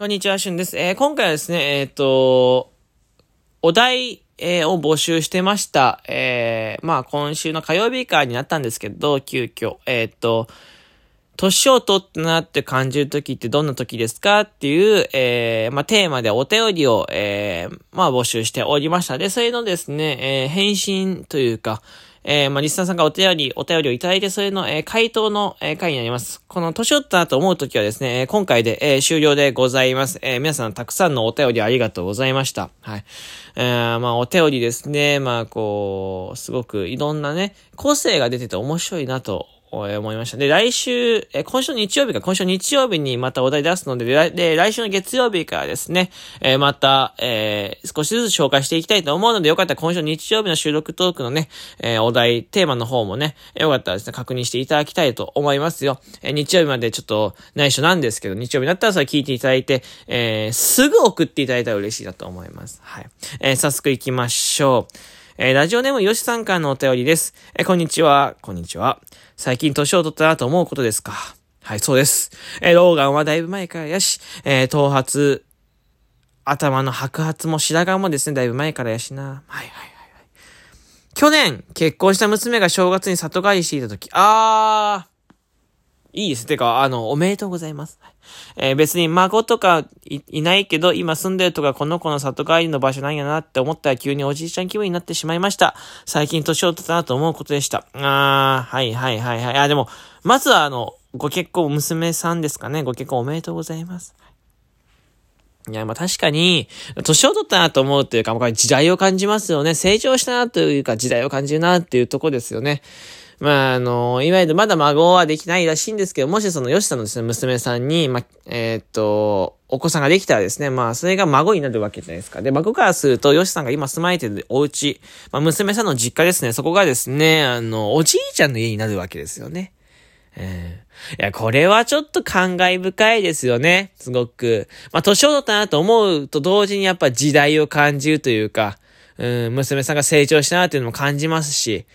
こんにちは、しゅんです。えー、今回はですね、えっ、ー、と、お題、えー、を募集してました。えー、まあ、今週の火曜日からになったんですけど、急遽、えっ、と、年を取ったなって感じる時ってどんな時ですかっていう、えー、まあ、テーマでお便りを、えー、まあ、募集しておりました。で、それのですね、えー、返信というか、えー、まあ、リスナーさんがお便り、お便りをいただいて、それの、えー、回答の、えー、回になります。この、年寄ったなと思うときはですね、え、今回で、えー、終了でございます。えー、皆さんたくさんのお便りありがとうございました。はい。えー、まあ、お便りですね、まあ、こう、すごくいろんなね、個性が出てて面白いなと思いました。で、来週、え今週の日曜日か、今週の日曜日にまたお題出すので、で、で来週の月曜日からですね、えー、また、えー、少しずつ紹介していきたいと思うので、よかったら今週の日曜日の収録トークのね、えー、お題、テーマの方もね、よかったらですね、確認していただきたいと思いますよ。え日曜日までちょっと内緒なんですけど、日曜日になったらそれ聞いていただいて、えすぐ送っていただいたら嬉しいなと思います。はい。え早速行きましょう。えー、ラジオネームよしさんからのお便りです。えー、こんにちは。こんにちは。最近年を取ったなと思うことですか？はい、そうです。えー、ローガンはだいぶ前からやし、え、頭髪、頭の白髪も白髪もですね、だいぶ前からやしな。はいはいはいはい。去年、結婚した娘が正月に里帰りしていたとき、あー、いいです。てか、あの、おめでとうございます。えー、別に孫とかいないけど、今住んでるとかこの子の里帰りの場所なんやなって思ったら急におじいちゃん気分になってしまいました。最近年を取ったなと思うことでした。あー、はいはいはいはい。あ、でも、まずはあの、ご結婚、娘さんですかね。ご結婚おめでとうございます。いや、まあ確かに、年を取ったなと思うというか、時代を感じますよね。成長したなというか、時代を感じるなっていうとこですよね。まあ、あの、いわゆるまだ孫はできないらしいんですけど、もしその吉さんのですね、娘さんに、ま、えー、っと、お子さんができたらですね、まあ、それが孫になるわけじゃないですか。で、孫からすると、吉さんが今住まれてるお家、まあ、娘さんの実家ですね、そこがですね、あの、おじいちゃんの家になるわけですよね。えー、いや、これはちょっと感慨深いですよね。すごく。まあ、年を取ったなと思うと同時にやっぱ時代を感じるというか、うん、娘さんが成長したなっていうのも感じますし、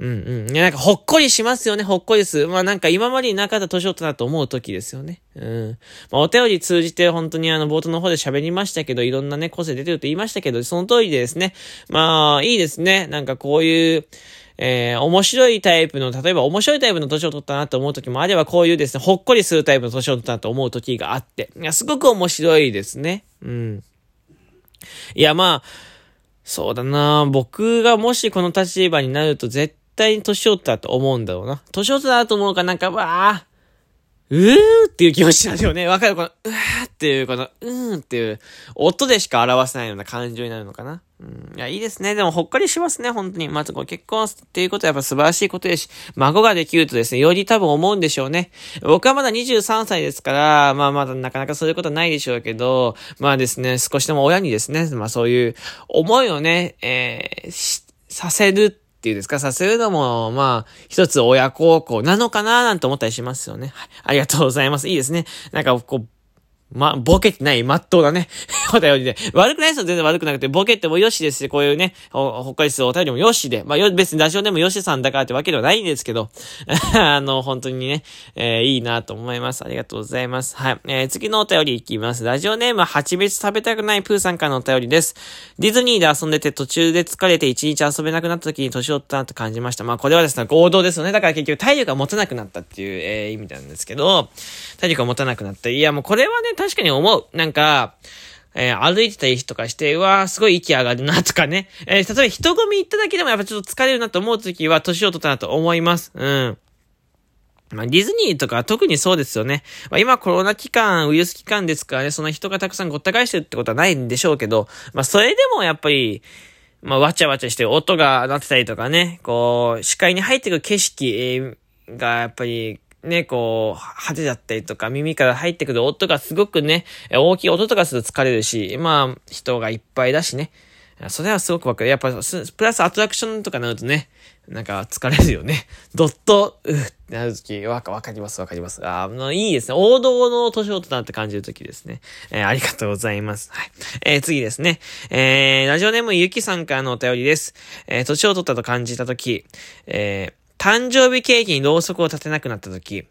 うんうん。いや、なんかほっこりしますよね、ほっこりす。まあなんか今までになかった年を取ったと思う時ですよね。うん。まあお便り通じて本当にあの冒頭の方で喋りましたけど、いろんなね、個性出てると言いましたけど、その通りでですね。まあ、いいですね。なんかこういう、えー、面白いタイプの、例えば面白いタイプの年を取ったなと思う時もあれば、こういうですね、ほっこりするタイプの年を取ったなと思う時があって。いや、すごく面白いですね。うん。いや、まあ、そうだな僕がもしこの立場になると絶対に年寄ったと思うんだろうな。年寄ったなと思うかなんか、わあ、うーっていう気持ちなんだよね。わかるこの、うーっていう、この、うーんっていう、音でしか表せないような感情になるのかな。うん。いや、いいですね。でも、ほっかりしますね、本当に。まず、こう、結婚っていうことはやっぱ素晴らしいことですし、孫ができるとですね、より多分思うんでしょうね。僕はまだ23歳ですから、まあ、まだなかなかそういうことはないでしょうけど、まあですね、少しでも親にですね、まあそういう思いをね、えー、させるっていうですか、させるのも、まあ、一つ親孝行なのかななんて思ったりしますよね。はい。ありがとうございます。いいですね。なんか、こう、ま、ボケてない、まっとうだね。お便りで。悪くないですよ、全然悪くなくて。ボケてもよしですし、こういうね、ほ、ほっかりするお便りもよしで。まあ、よ、別にラジオでもよしさんだからってわけではないんですけど、あの、本当にね、えー、いいなと思います。ありがとうございます。はい。えー、次のお便りいきます。ラジオネームは、蜂蜜食べたくないプーさんからのお便りです。ディズニーで遊んでて途中で疲れて一日遊べなくなった時に年を取ったなと感じました。まあ、これはですね、合同ですよね。だから結局体力が持たなくなったっていう、えー、意味なんですけど、体力が持たなくなった。いや、もうこれはね、確かに思う。なんか、えー、歩いてたりとかして、うわー、すごい息上がるなとかね。えー、例えば人混み行っただけでもやっぱちょっと疲れるなと思うときは、年を取ったなと思います。うん。まあ、ディズニーとか特にそうですよね。まあ、今コロナ期間、ウイルス期間ですからね、その人がたくさんごった返してるってことはないんでしょうけど、まあ、それでもやっぱり、まあ、わちゃわちゃして音が鳴ってたりとかね、こう、視界に入ってくる景色がやっぱりね、こう、派手だったりとか、耳から入ってくる音がすごくね、大きい音とかすると疲れるし、まあ、人がいっぱいだしね。それはすごくわかる。やっぱ、プラスアトラクションとかになるとね、なんか疲れるよね。どっと、うってなるとき、わか、わかります、わかります。あの、いいですね。王道の年をとなって感じるときですね。えー、ありがとうございます。はい。えー、次ですね。えー、ラジオネームゆきさんからのお便りです。えー、年を取ったと感じたとき、えー、誕生日ケーキにろうそくを立てなくなった時、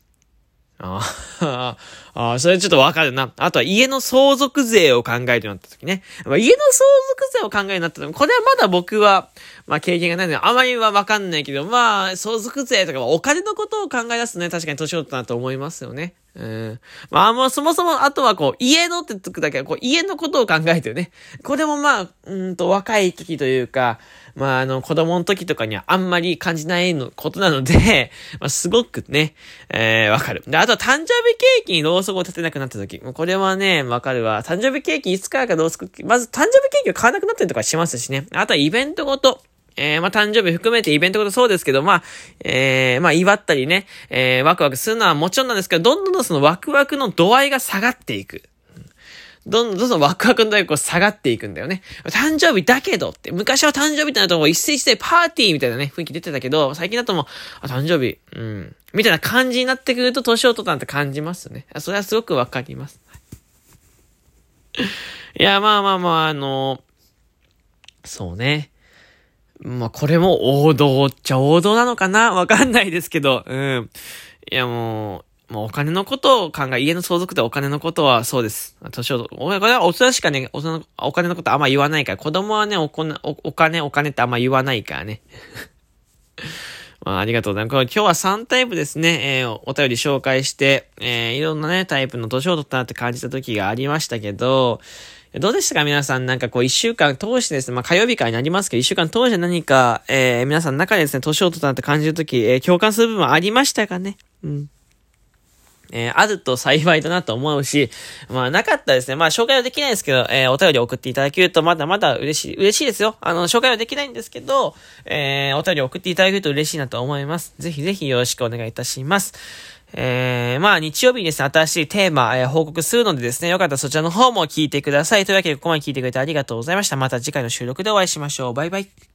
あ あ、それちょっとわかるな。あとは家の相続税を考えるようになった時ね。まあ、家の相続税を考えるようになった時、これはまだ僕は、まあ経験がないので、あまりはわかんないけど、まあ、相続税とかはお金のことを考え出すとね、確かに年を取ったなと思いますよね。うん。まあもうそもそも、あとはこう、家のってつくだけは、こう、家のことを考えてるね。これもまあ、うんと、若い時というか、まああの、子供の時とかにはあんまり感じないの、ことなので、まあすごくね、えー、わかる。で、あとは誕生日ケーキにろうそくを立てなくなった時。もうこれはね、わかるわ。誕生日ケーキいつからかろうそく、まず誕生日ケーキを買わなくなったりとかしますしね。あとはイベントごと。えー、まあ、誕生日含めてイベントごとそうですけど、まあ、えー、まあ、祝ったりね、えー、ワクワクするのはもちろんなんですけど、どんどんそのワクワクの度合いが下がっていく。どんどんどんワクワクの度合いがこう下がっていくんだよね。誕生日だけどって、昔は誕生日ってなるともう一斉一斉パーティーみたいなね、雰囲気出てたけど、最近だともう、あ、誕生日、うん、みたいな感じになってくると年を取ったなんて感じますね。それはすごくわかります。いや、まあまあまあ、あのそうね。まあ、これも王道っちゃ王道なのかな？わかんないですけど、うん。いや、もう、もうお金のことを考え、家の相続でお金のことはそうです。年を、これは大人しかね、おお金のことあんま言わないから、子供はね、お金、お金、お金ってあんま言わないからね。まあ、ありがとうございます。今日は3タイプですね、えー、お便り紹介して、えー、いろんなね、タイプの年を取ったなって感じた時がありましたけど、どうでしたか？皆さんなんかこう一週間通してですね、まあ火曜日からになりますけど、一週間通して何か、えー、皆さんの中でですね、年を取ったなって感じるとき、えー、共感する部分ありましたかね？うん。えー、あると幸いだなと思うし、まあなかったですね。まあ紹介はできないですけど、えー、お便り送っていただけるとまだまだ嬉しい、嬉しいですよ。あの、紹介はできないんですけど、えー、お便り送っていただけると嬉しいなと思います。ぜひぜひよろしくお願いいたします。えー、まあ日曜日にですね、新しいテーマ、えー、報告するのでですね、よかったらそちらの方も聞いてください。というわけで、ここまで聞いてくれてありがとうございました。また次回の収録でお会いしましょう。バイバイ。